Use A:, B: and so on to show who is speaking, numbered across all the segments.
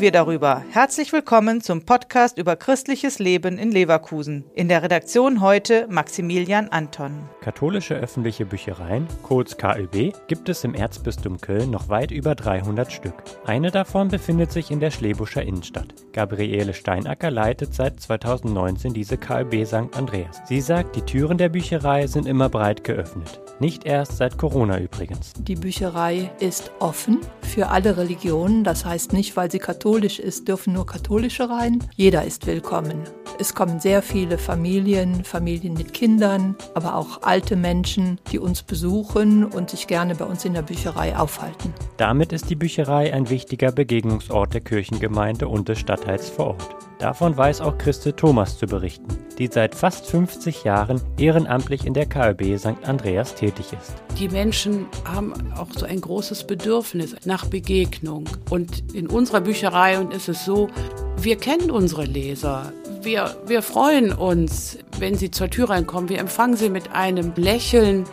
A: wir darüber. Herzlich willkommen zum Podcast über christliches Leben in Leverkusen. In der Redaktion heute Maximilian Anton.
B: Katholische öffentliche Büchereien, kurz KÖB, gibt es im Erzbistum Köln noch weit über 300 Stück. Eine davon befindet sich in der Schlebuscher Innenstadt. Gabriele Steinacker leitet seit 2019 diese KÖB St. Andreas. Sie sagt, die Türen der Bücherei sind immer breit geöffnet. Nicht erst seit Corona übrigens.
C: Die Bücherei ist offen für alle Religionen. Das heißt nicht, weil sie katholisch ist, dürfen nur katholische rein. Jeder ist willkommen. Es kommen sehr viele Familien, Familien mit Kindern, aber auch alte Menschen, die uns besuchen und sich gerne bei uns in der Bücherei aufhalten.
B: Damit ist die Bücherei ein wichtiger Begegnungsort der Kirchengemeinde und des Stadtteils vor Ort. Davon weiß auch Christe Thomas zu berichten, die seit fast 50 Jahren ehrenamtlich in der KÖB St. Andreas tätig ist.
D: Die Menschen haben auch so ein großes Bedürfnis nach Begegnung. Und in unserer Bücherei ist es so, wir kennen unsere Leser. Wir, wir freuen uns, wenn sie zur Tür reinkommen. Wir empfangen sie mit einem Lächeln.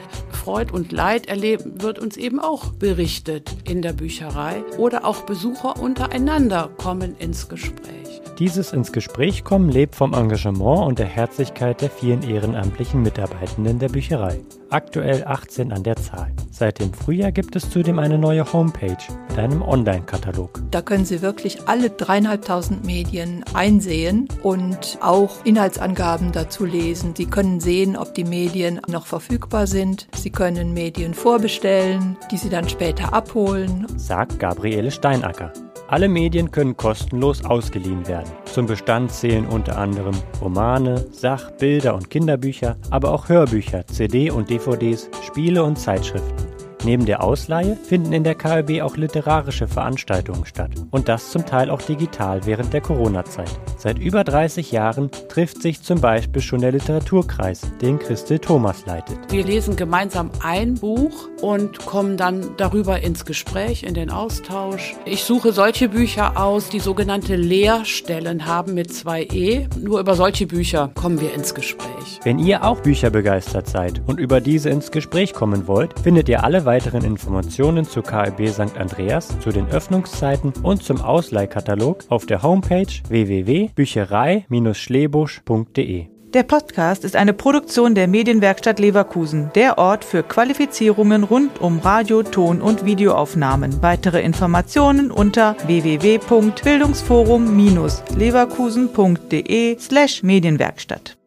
D: Freud und Leid erleben, wird uns eben auch berichtet in der Bücherei. Oder auch Besucher untereinander kommen ins Gespräch.
B: Dieses ins Gespräch kommen lebt vom Engagement und der Herzlichkeit der vielen ehrenamtlichen Mitarbeitenden der Bücherei. Aktuell 18 an der Zahl. Seit dem Frühjahr gibt es zudem eine neue Homepage mit einem Online-Katalog.
C: Da können Sie wirklich alle dreieinhalbtausend Medien einsehen und auch Inhaltsangaben dazu lesen. Sie können sehen, ob die Medien noch verfügbar sind. Sie können Medien vorbestellen, die Sie dann später abholen.
B: Sagt Gabriele Steinacker. Alle Medien können kostenlos ausgeliehen werden. Zum Bestand zählen unter anderem Romane, Sach-, Bilder- und Kinderbücher, aber auch Hörbücher, CD- und DVDs, Spiele und Zeitschriften. Neben der Ausleihe finden in der KLB auch literarische Veranstaltungen statt und das zum Teil auch digital während der Corona-Zeit. Seit über 30 Jahren trifft sich zum Beispiel schon der Literaturkreis, den Christel Thomas leitet.
D: Wir lesen gemeinsam ein Buch und kommen dann darüber ins Gespräch, in den Austausch. Ich suche solche Bücher aus, die sogenannte Leerstellen haben mit zwei E. Nur über solche Bücher kommen wir ins Gespräch.
B: Wenn ihr auch Bücher begeistert seid und über diese ins Gespräch kommen wollt, findet ihr alle weiteren Informationen zu KLB St. Andreas, zu den Öffnungszeiten und zum Ausleihkatalog auf der Homepage www.bücherei-schlebusch.de.
A: Der Podcast ist eine Produktion der Medienwerkstatt Leverkusen, der Ort für Qualifizierungen rund um Radio, Ton und Videoaufnahmen. Weitere Informationen unter www.bildungsforum-leverkusen.de slash Medienwerkstatt.